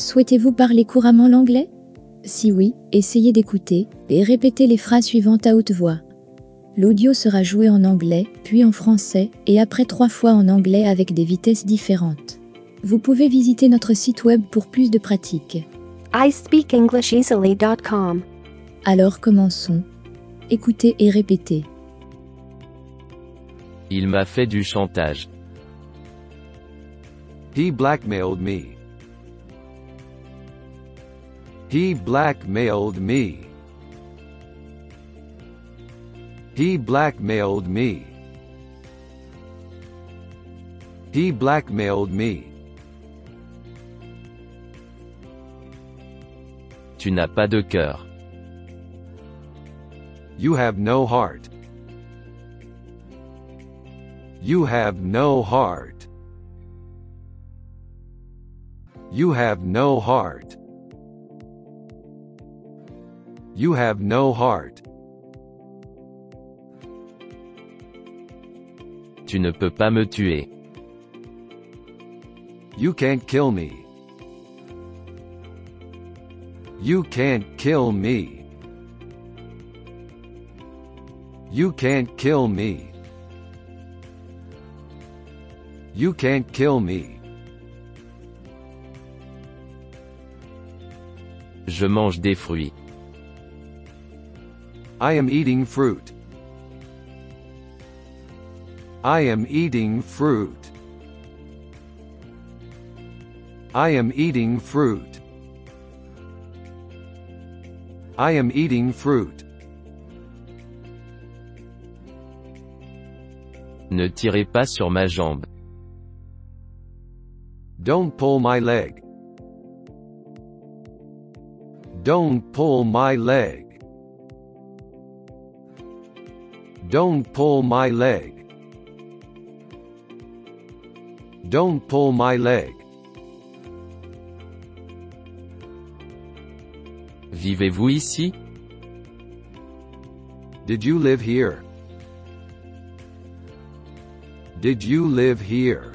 Souhaitez-vous parler couramment l'anglais? Si oui, essayez d'écouter et répétez les phrases suivantes à haute voix. L'audio sera joué en anglais, puis en français, et après trois fois en anglais avec des vitesses différentes. Vous pouvez visiter notre site web pour plus de pratiques. iSpeakEnglishEasily.com. Alors commençons. Écoutez et répétez. Il m'a fait du chantage. He blackmailed me. He blackmailed me. He blackmailed me. He blackmailed me. Tu n'as pas de cœur. You have no heart. You have no heart. You have no heart. You have no heart. Tu ne peux pas me tuer. You can't kill me. You can't kill me. You can't kill me. You can't kill me. Je mange des fruits. I am eating fruit. I am eating fruit. I am eating fruit. I am eating fruit. Ne tirez pas sur ma jambe. Don't pull my leg. Don't pull my leg. Don't pull my leg. Don't pull my leg. Vivez-vous ici Did you live here? Did you live here?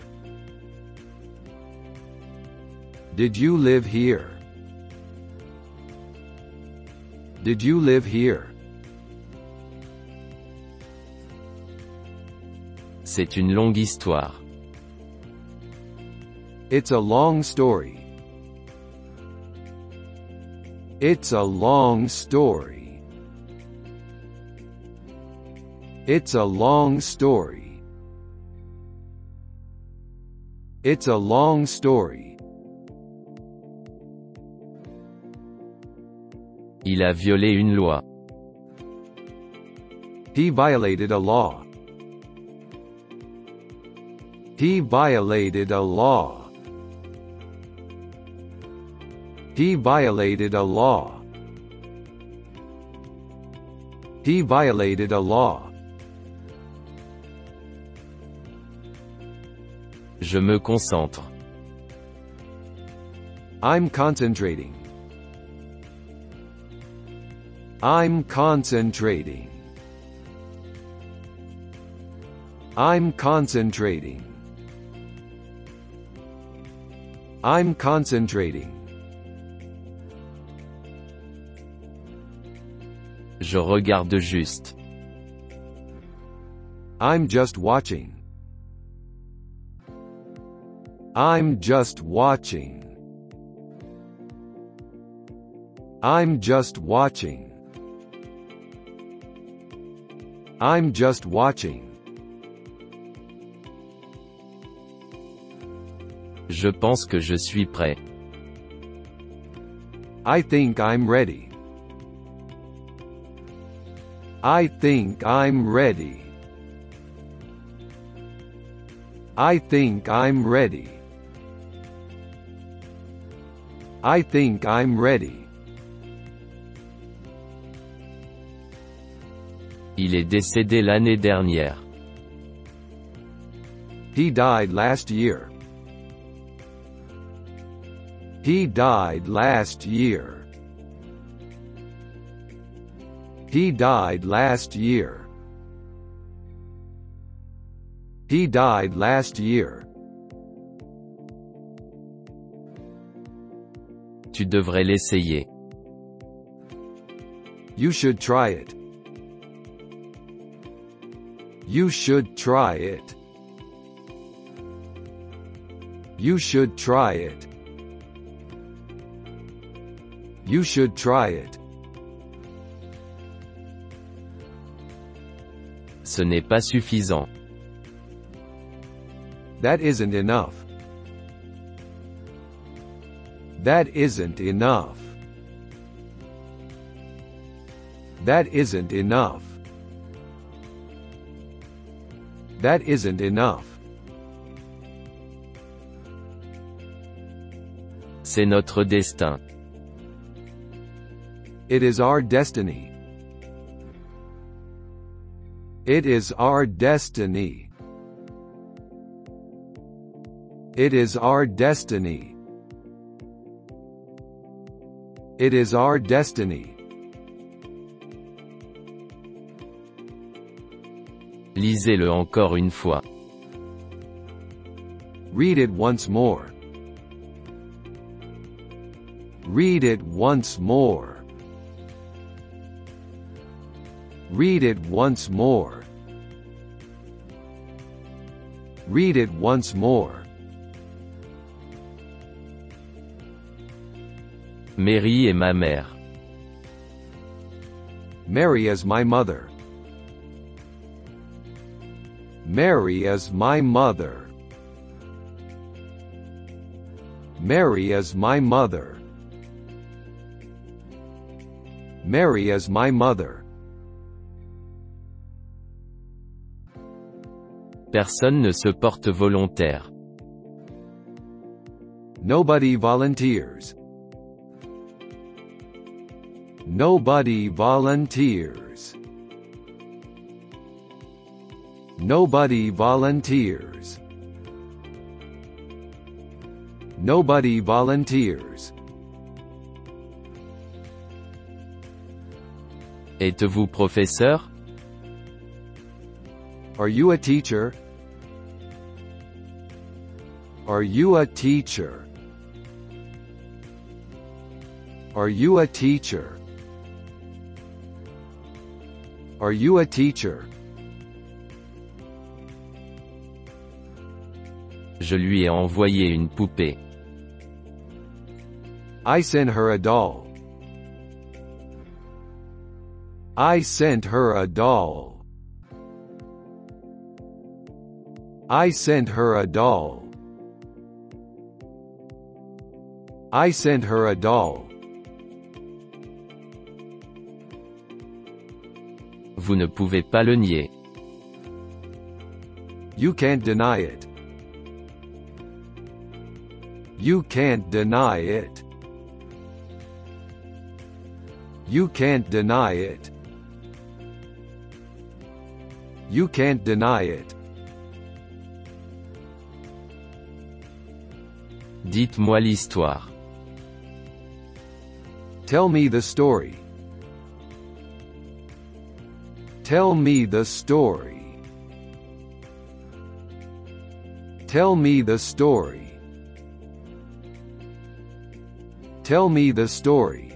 Did you live here? Did you live here? C'est une longue histoire. It's a long story. It's a long story. It's a long story. It's a long story. Il a violé une loi. He violated a law. He violated a law. He violated a law. He violated a law. Je me concentre. I'm concentrating. I'm concentrating. I'm concentrating. I'm concentrating. Je regarde juste. I'm just watching. I'm just watching. I'm just watching. I'm just watching. Je pense que je suis prêt. I think I'm ready. I think I'm ready. I think I'm ready. I think I'm ready. Il est décédé l'année dernière. He died last year. He died last year. He died last year. He died last year. Tu devrais l'essayer. You should try it. You should try it. You should try it. You should try it. Ce n'est pas suffisant. That isn't enough. That isn't enough. That isn't enough. That isn't enough. C'est notre destin. It is our destiny. It is our destiny. It is our destiny. It is our destiny. Lisez-le encore une fois. Read it once more. Read it once more. Read it once more. Read it once more. Mary est ma mère. Mary is my mother. Mary is my mother. Mary is my mother. Mary is my mother. Personne ne se porte volontaire. Nobody volunteers. Nobody volunteers. Nobody volunteers. Nobody volunteers. Êtes-vous professeur? Are you a teacher? Are you a teacher? Are you a teacher? Are you a teacher? Je lui ai envoyé une poupée. I sent her a doll. I sent her a doll. I sent her a doll. I sent her a doll. Vous ne pouvez pas le nier. You can't deny it. You can't deny it. You can't deny it. You can't deny it. Dites-moi l'histoire. Tell me the story. Tell me the story. Tell me the story. Tell me the story.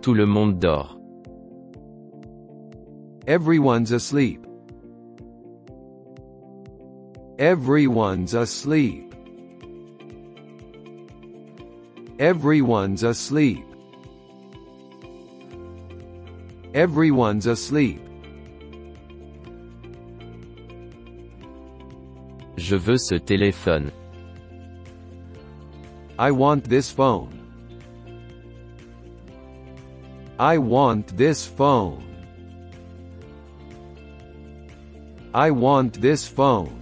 Tout le monde dort. Everyone's asleep. Everyone's asleep. Everyone's asleep. Everyone's asleep. Je veux ce téléphone. I want this phone. I want this phone. I want this phone.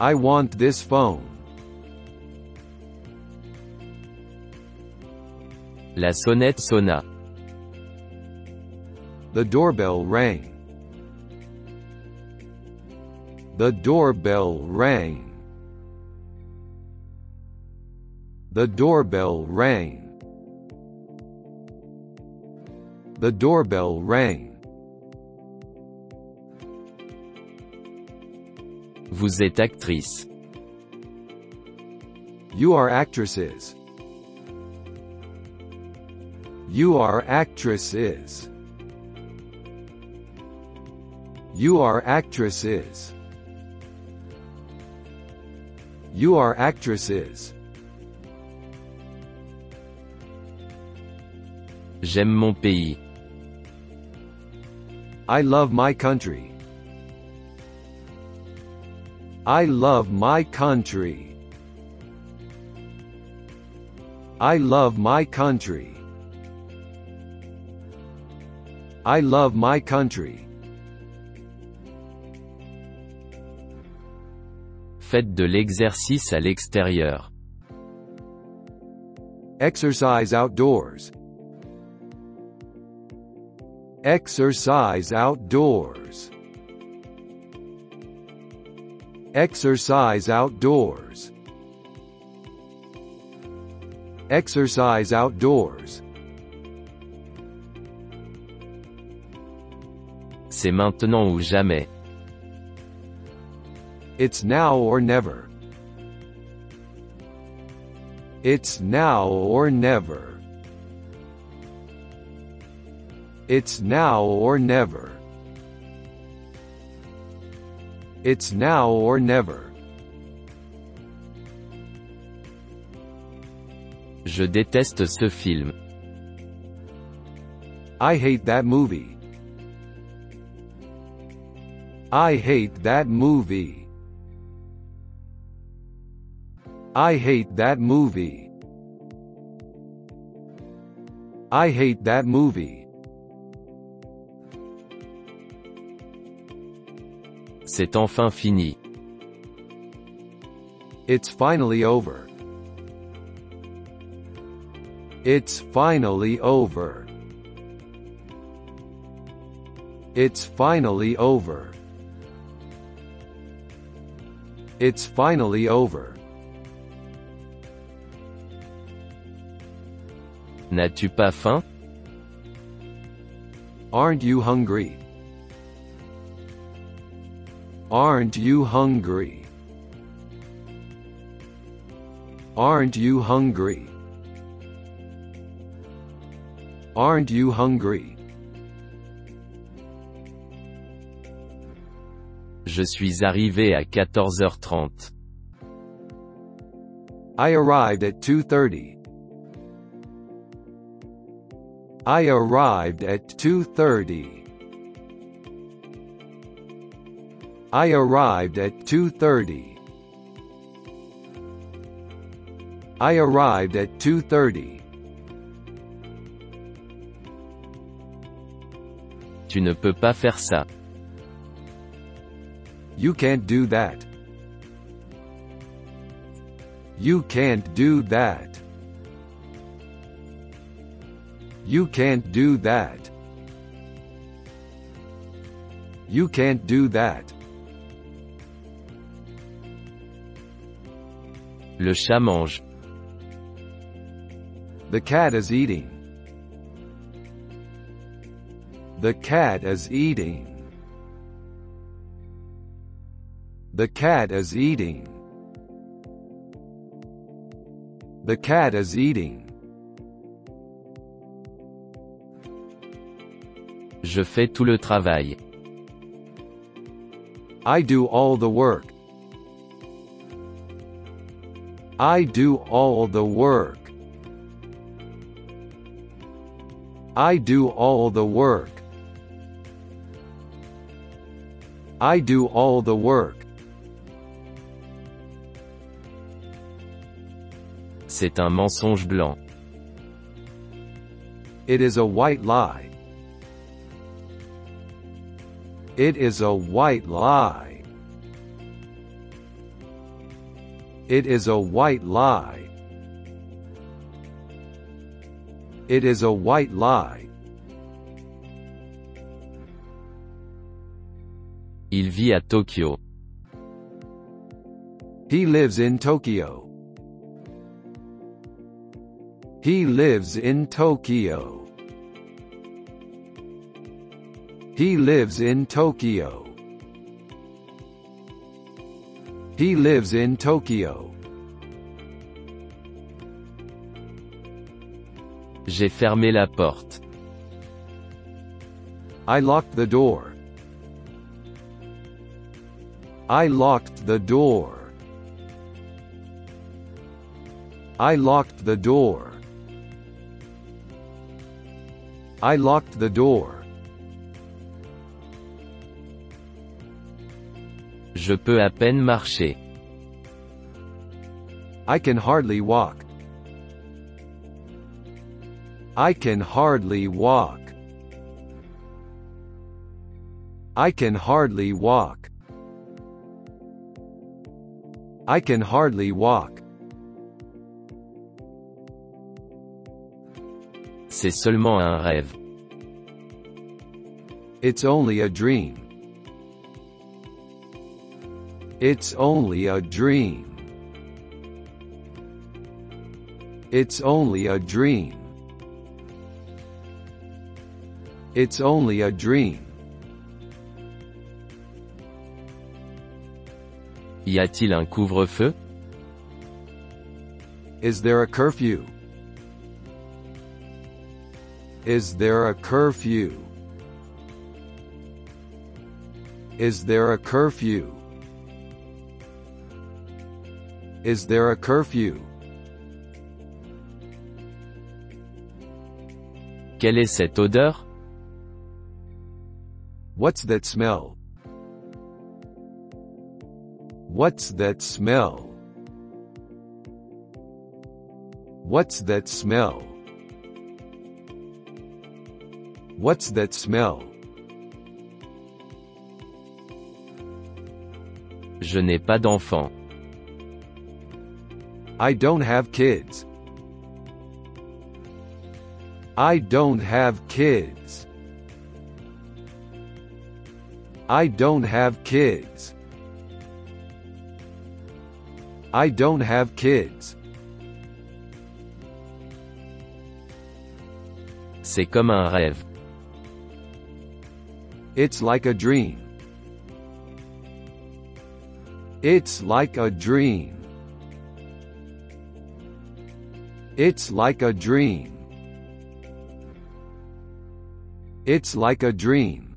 I want this phone. La sonnette sonna. The doorbell rang. The doorbell rang. The doorbell rang. The doorbell rang. Vous êtes actrice. You are actresses. You are actresses. You are actresses. You are actresses. J'aime mon pays. I love my country. I love my country. I love my country. I love my country. Faites de l'exercice à l'extérieur. Exercise outdoors. Exercise outdoors. Exercise outdoors. Exercise outdoors. C'est maintenant ou jamais. It's now or never. It's now or never. It's now or never. It's now or never. Je déteste ce film. I hate that movie. I hate that movie. I hate that movie. I hate that movie. C'est enfin fini. It's finally over. It's finally over. It's finally over. It's finally over. N'as-tu pas faim Aren't you hungry? Aren't you hungry? Aren't you hungry? Aren't you hungry? Je suis arrivé à 14h30. I arrived at 2:30. I arrived at 2:30. I arrived at 2:30. I arrived at 2:30. Tu ne peux pas faire ça. You can't do that. You can't do that. You can't do that. You can't do that. Le chat mange. The cat is eating. The cat is eating. The cat is eating. The cat is eating. Je fais tout le travail. I do all the work. I do all the work. I do all the work. I do all the work. C'est un mensonge blanc. It is a white lie. It is a white lie. It is a white lie. It is a white lie. Il vit à Tokyo. He lives in Tokyo. He lives in Tokyo. He lives in Tokyo. He lives in Tokyo. J'ai fermé la porte. I locked the door. I locked the door. I locked the door. I locked the door. Je peux à peine marcher. I can hardly walk. I can hardly walk. I can hardly walk. I can hardly walk. C'est seulement un rêve. It's only a dream. It's only a dream. It's only a dream. It's only a dream. Y a-t-il un couvre-feu? Is there a curfew? Is there a curfew? Is there a curfew? Is there a curfew? Quelle est cette odeur What's that smell? What's that smell? What's that smell? What's that smell? Je n'ai pas d'enfant. I don't have kids. I don't have kids. I don't have kids. I don't have kids. C'est comme un rêve. It's like a dream. It's like a dream. It's like a dream. It's like a dream.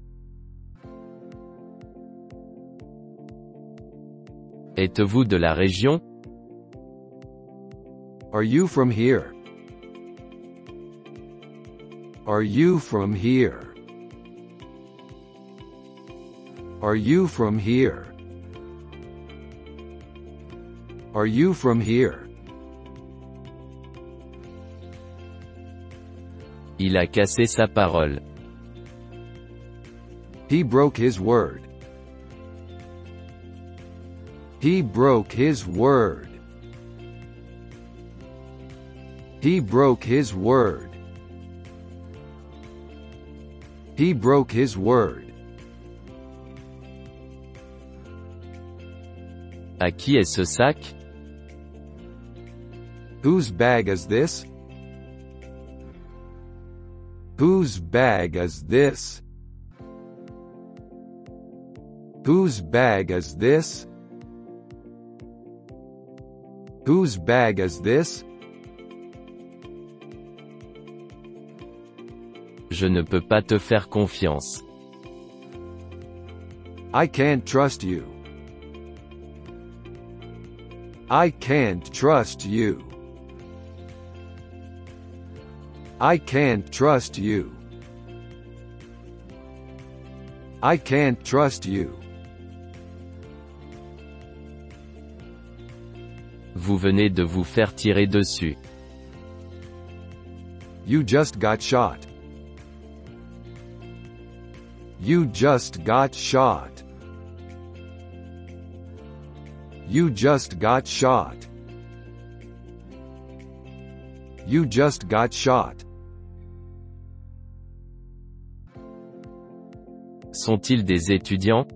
Êtes-vous de la région Are you from here? Are you from here? Are you from here? Are you from here? Il a cassé sa parole. He broke his word. He broke his word. He broke his word. He broke his word. À qui est ce sac? Whose bag is this? Whose bag is this? Whose bag is this? Whose bag is this? Je ne peux pas te faire confiance. I can't trust you. I can't trust you. I can't trust you. I can't trust you. Vous venez de vous faire tirer dessus. You just got shot. You just got shot. You just got shot. You just got shot. Sont-ils des étudiants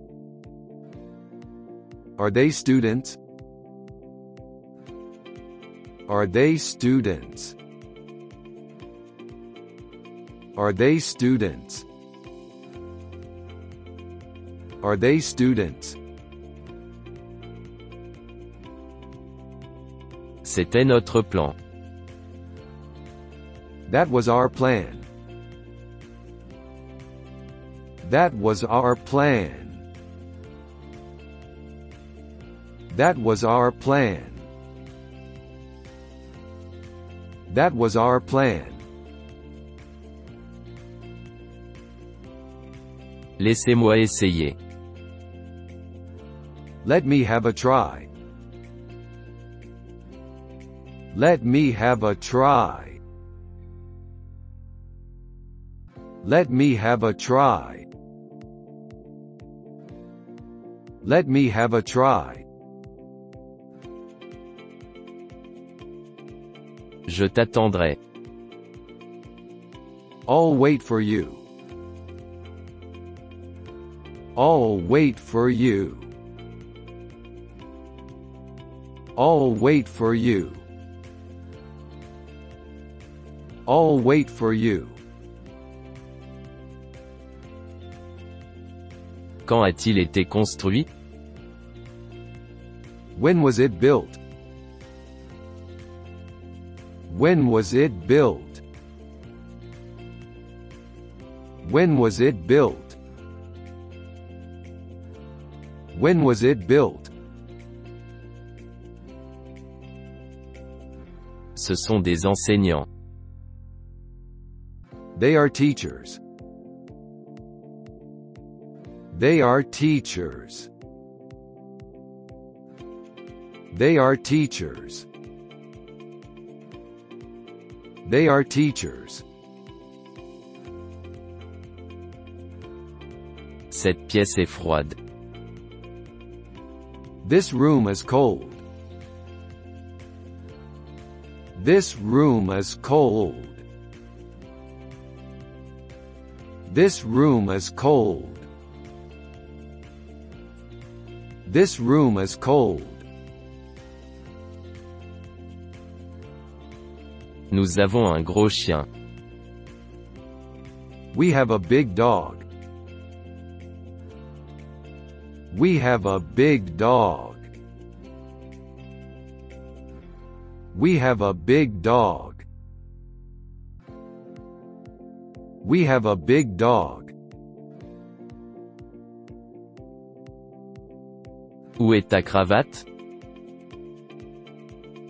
Are they students? Are they students? Are they students? Are they students? C'était notre plan. That was our plan. That was our plan. That was our plan. That was our plan. Laissez-moi essayer. Let me have a try. Let me have a try. Let me have a try. Let me have a try. Je t'attendrai. I'll wait for you. I'll wait for you. I'll wait for you. I'll wait for you. Quand a-t-il été construit? When was it built? When was it built? When was it built? When was it built? Ce sont des enseignants. They are teachers. They are teachers. They are teachers. They are teachers. Cette pièce est froide. This room is cold. This room is cold. This room is cold. This room is cold. Nous avons un gros chien. We have a big dog. We have a big dog. We have a big dog. We have a big dog. Où est ta cravate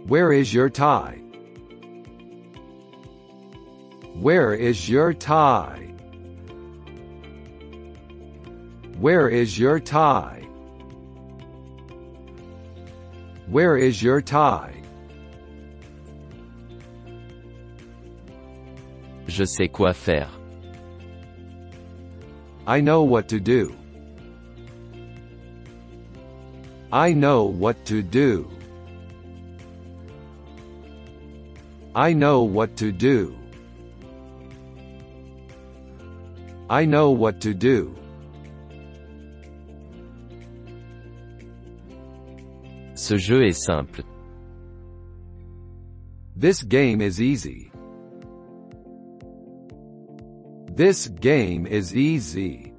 Where is your tie? Where is your tie? Where is your tie? Where is your tie? Je sais quoi faire. I know what to do. I know what to do. I know what to do. I know what to do. Ce jeu est simple. This game is easy. This game is easy.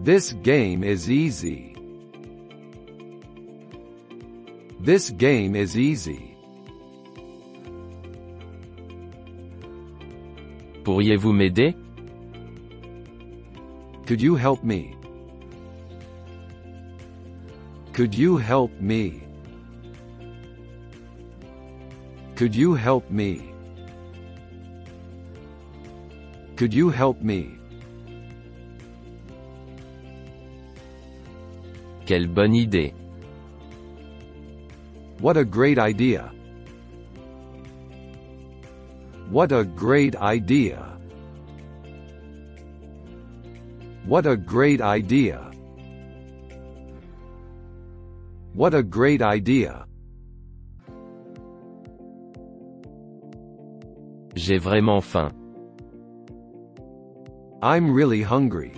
This game is easy. This game is easy. Pourriez-vous m'aider Could you help me? Could you help me? Could you help me? Could you help me? Quelle bonne idée. What a great idea. What a great idea. What a great idea. What a great idea. J'ai vraiment faim. I'm really hungry.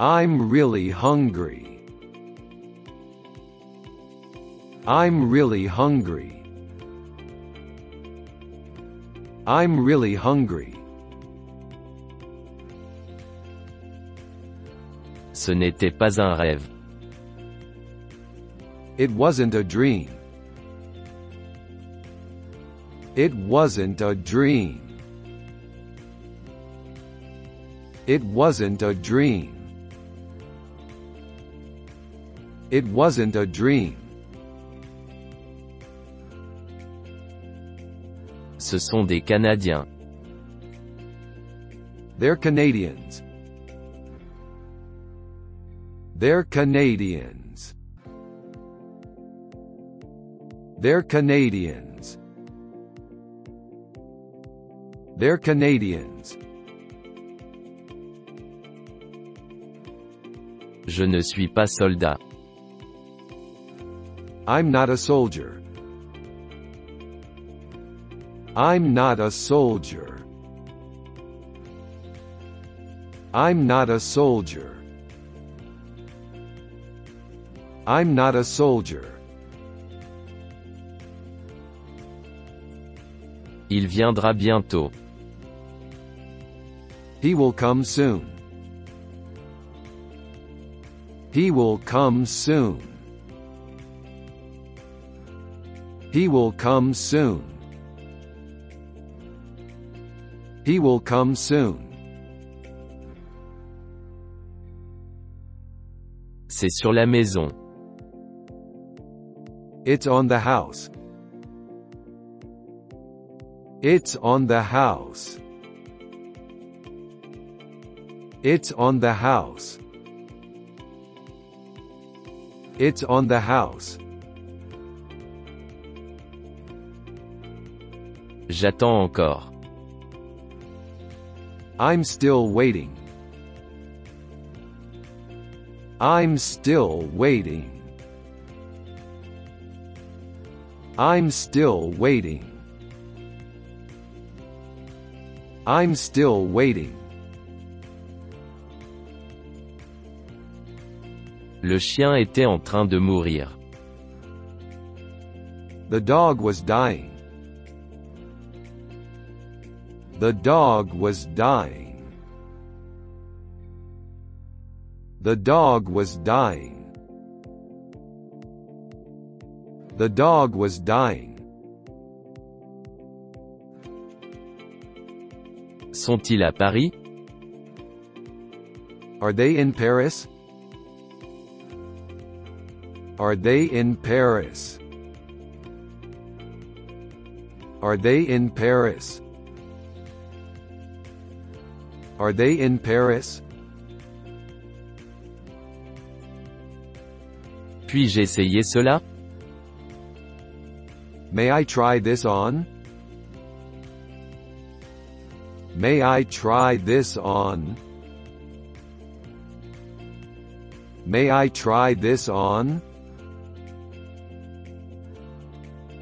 I'm really hungry. I'm really hungry. I'm really hungry. Ce n'était pas un rêve. It wasn't a dream. It wasn't a dream. It wasn't a dream. It wasn't a dream. Ce sont des Canadiens. They're Canadians. They're Canadians. They're Canadians. They're Canadians. Je ne suis pas soldat. I'm not a soldier. I'm not a soldier. I'm not a soldier. I'm not a soldier. Il viendra bientôt. He will come soon. He will come soon. He will come soon. He will come soon. C'est sur la maison. It's on the house. It's on the house. It's on the house. It's on the house. J'attends encore. I'm still waiting. I'm still waiting. I'm still waiting. I'm still waiting. Le chien était en train de mourir. The dog was dying. The dog was dying. The dog was dying. The dog was dying. Sont-ils à Paris? Are they in Paris? Are they in Paris? Are they in Paris? Are they in Paris? Puis-je essayer cela May I try this on? May I try this on? May I try this on?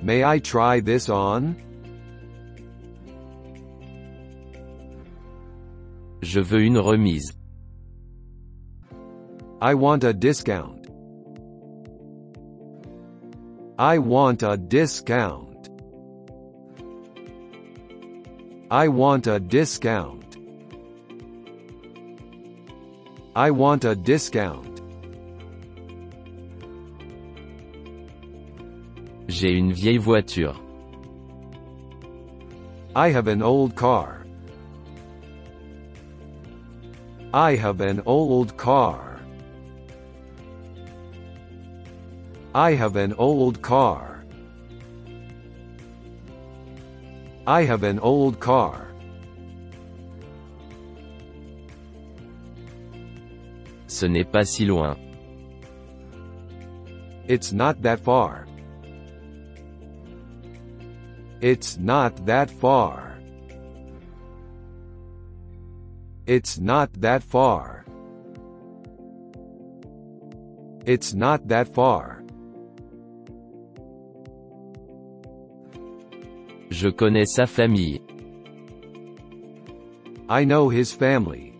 May I try this on? Je veux une remise. I want a discount. I want a discount. I want a discount. I want a discount. J'ai une vieille voiture. I have an old car. I have an old car. I have an old car. I have an old car. Ce n'est pas si loin. It's not that far. It's not that far. It's not that far. It's not that far. Je connais sa famille. I know his family.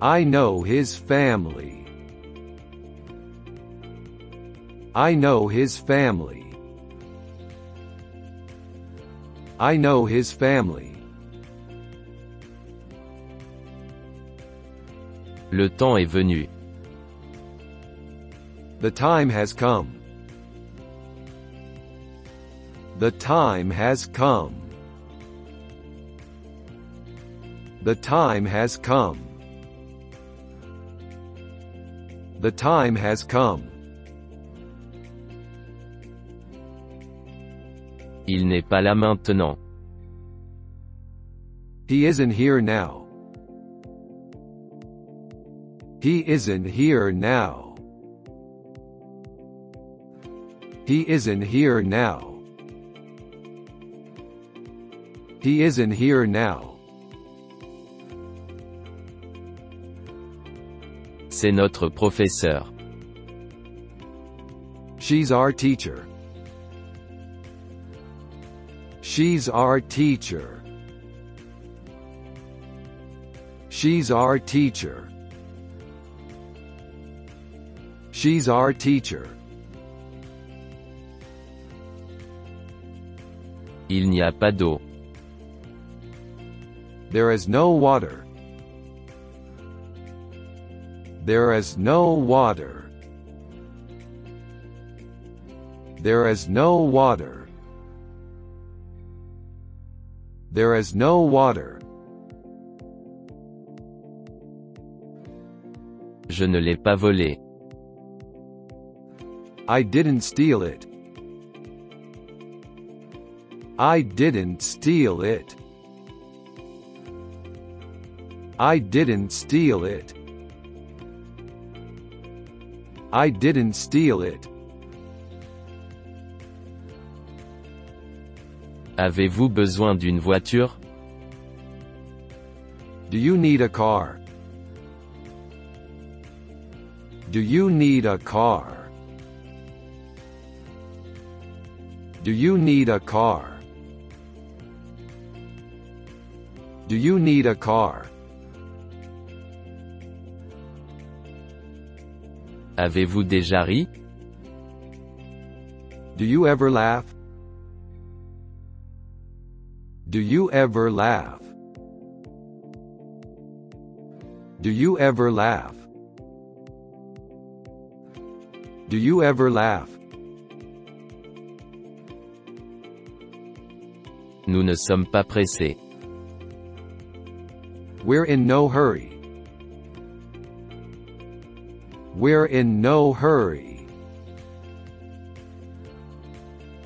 I know his family. I know his family. I know his family. Le temps est venu. The time has come. The time has come. The time has come. The time has come. Il n'est pas là maintenant. He isn't here now. He isn't here now. He isn't here now. He isn't here now. C'est notre professeur. She's our teacher. She's our teacher. She's our teacher. She's our teacher. Il n'y a pas d'eau. There is no water. There is no water. There is no water. There is no water. Je ne l'ai pas volé. I didn't steal it. I didn't steal it. I didn't steal it. I didn't steal it. Avez-vous besoin d'une voiture? Do you need a car? Do you need a car? Do you need a car? Do you need a car? Avez-vous déjà ri? Do you ever laugh? Do you ever laugh? Do you ever laugh? Do you ever laugh? Nous ne sommes pas pressés. We're in no hurry. We're in no hurry.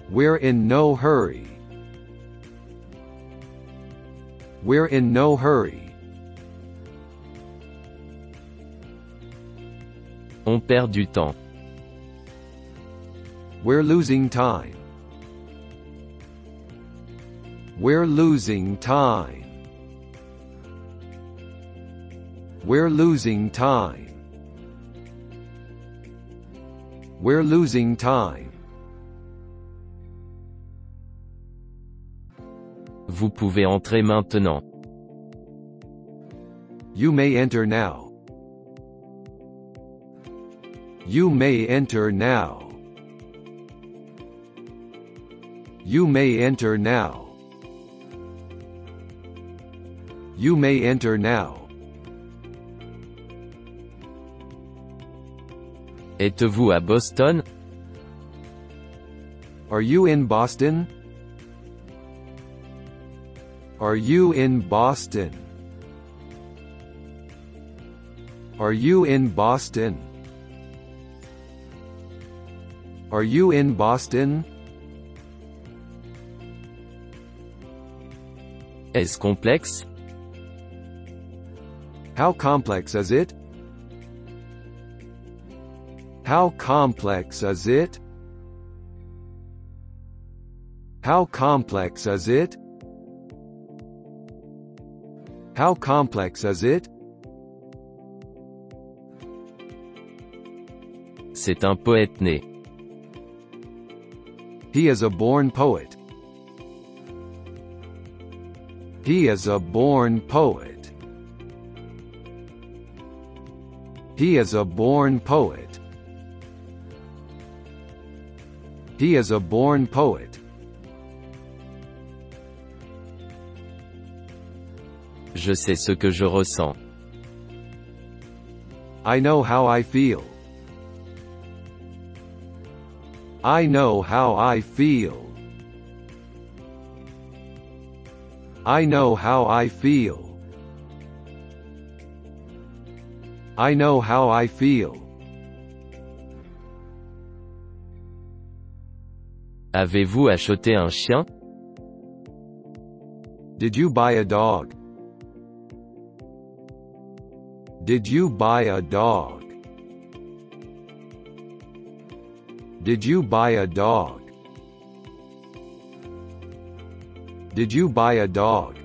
We're in no hurry. We're in no hurry. On perd du temps. We're losing time. We're losing time. We're losing time. We're losing time. Vous pouvez entrer maintenant. You may enter now. You may enter now. You may enter now. You may enter now. Êtes-vous à Boston Are you in Boston? Are you in Boston? Are you in Boston? Are you in Boston? Est-ce complexe How complex is it? How complex is it? How complex is it? How complex is it? C'est un poète né. He is a born poet. He is a born poet. He is a born poet. He is a born poet. Je sais ce que je ressens. I know how I feel. I know how I feel. I know how I feel. I know how I feel. Avez-vous acheté un chien? Did you buy a dog? Did you buy a dog? Did you buy a dog? Did you buy a dog?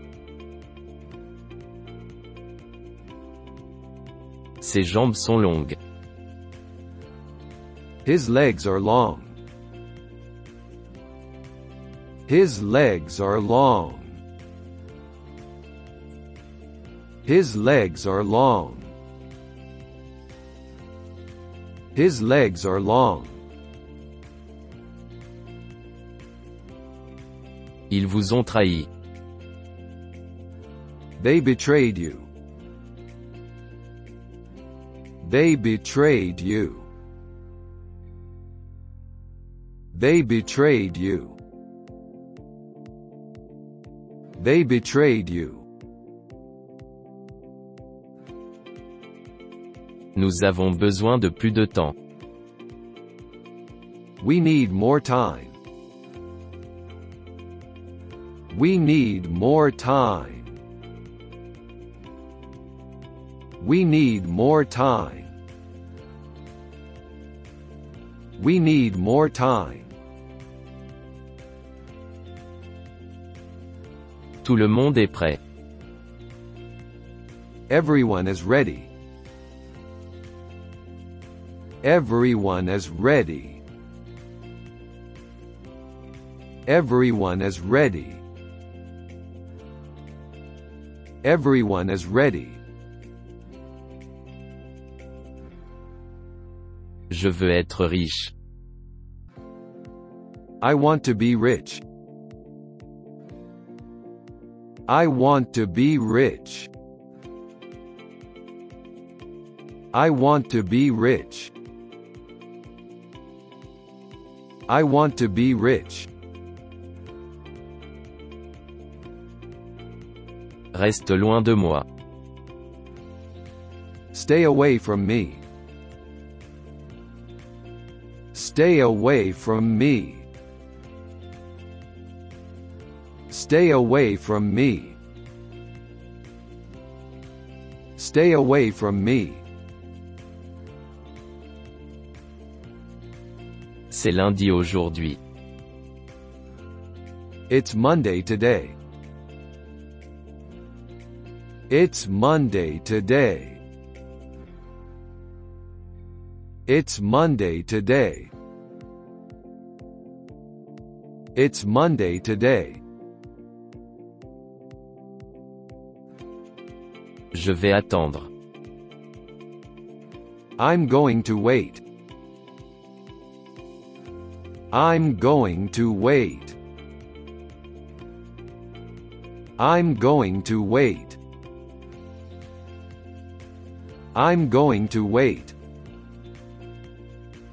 Ses jambes sont longues. His legs are long. His legs are long. His legs are long. His legs are long. Ils vous ont trahi. They betrayed you. They betrayed you. They betrayed you. They betrayed you. Nous avons besoin de plus de temps. We need more time. We need more time. We need more time. We need more time. Tout le monde est prêt. Everyone is ready. Everyone is ready. Everyone is ready. Everyone is ready. Je veux être riche. I want to be rich. I want to be rich. I want to be rich. I want to be rich. Reste loin de moi. Stay away from me. Stay away from me. Stay away from me. Stay away from me. C'est lundi aujourd'hui. It's Monday today. It's Monday today. It's Monday today. It's Monday today. Je vais attendre. I'm going to wait. I'm going to wait. I'm going to wait. I'm going to wait.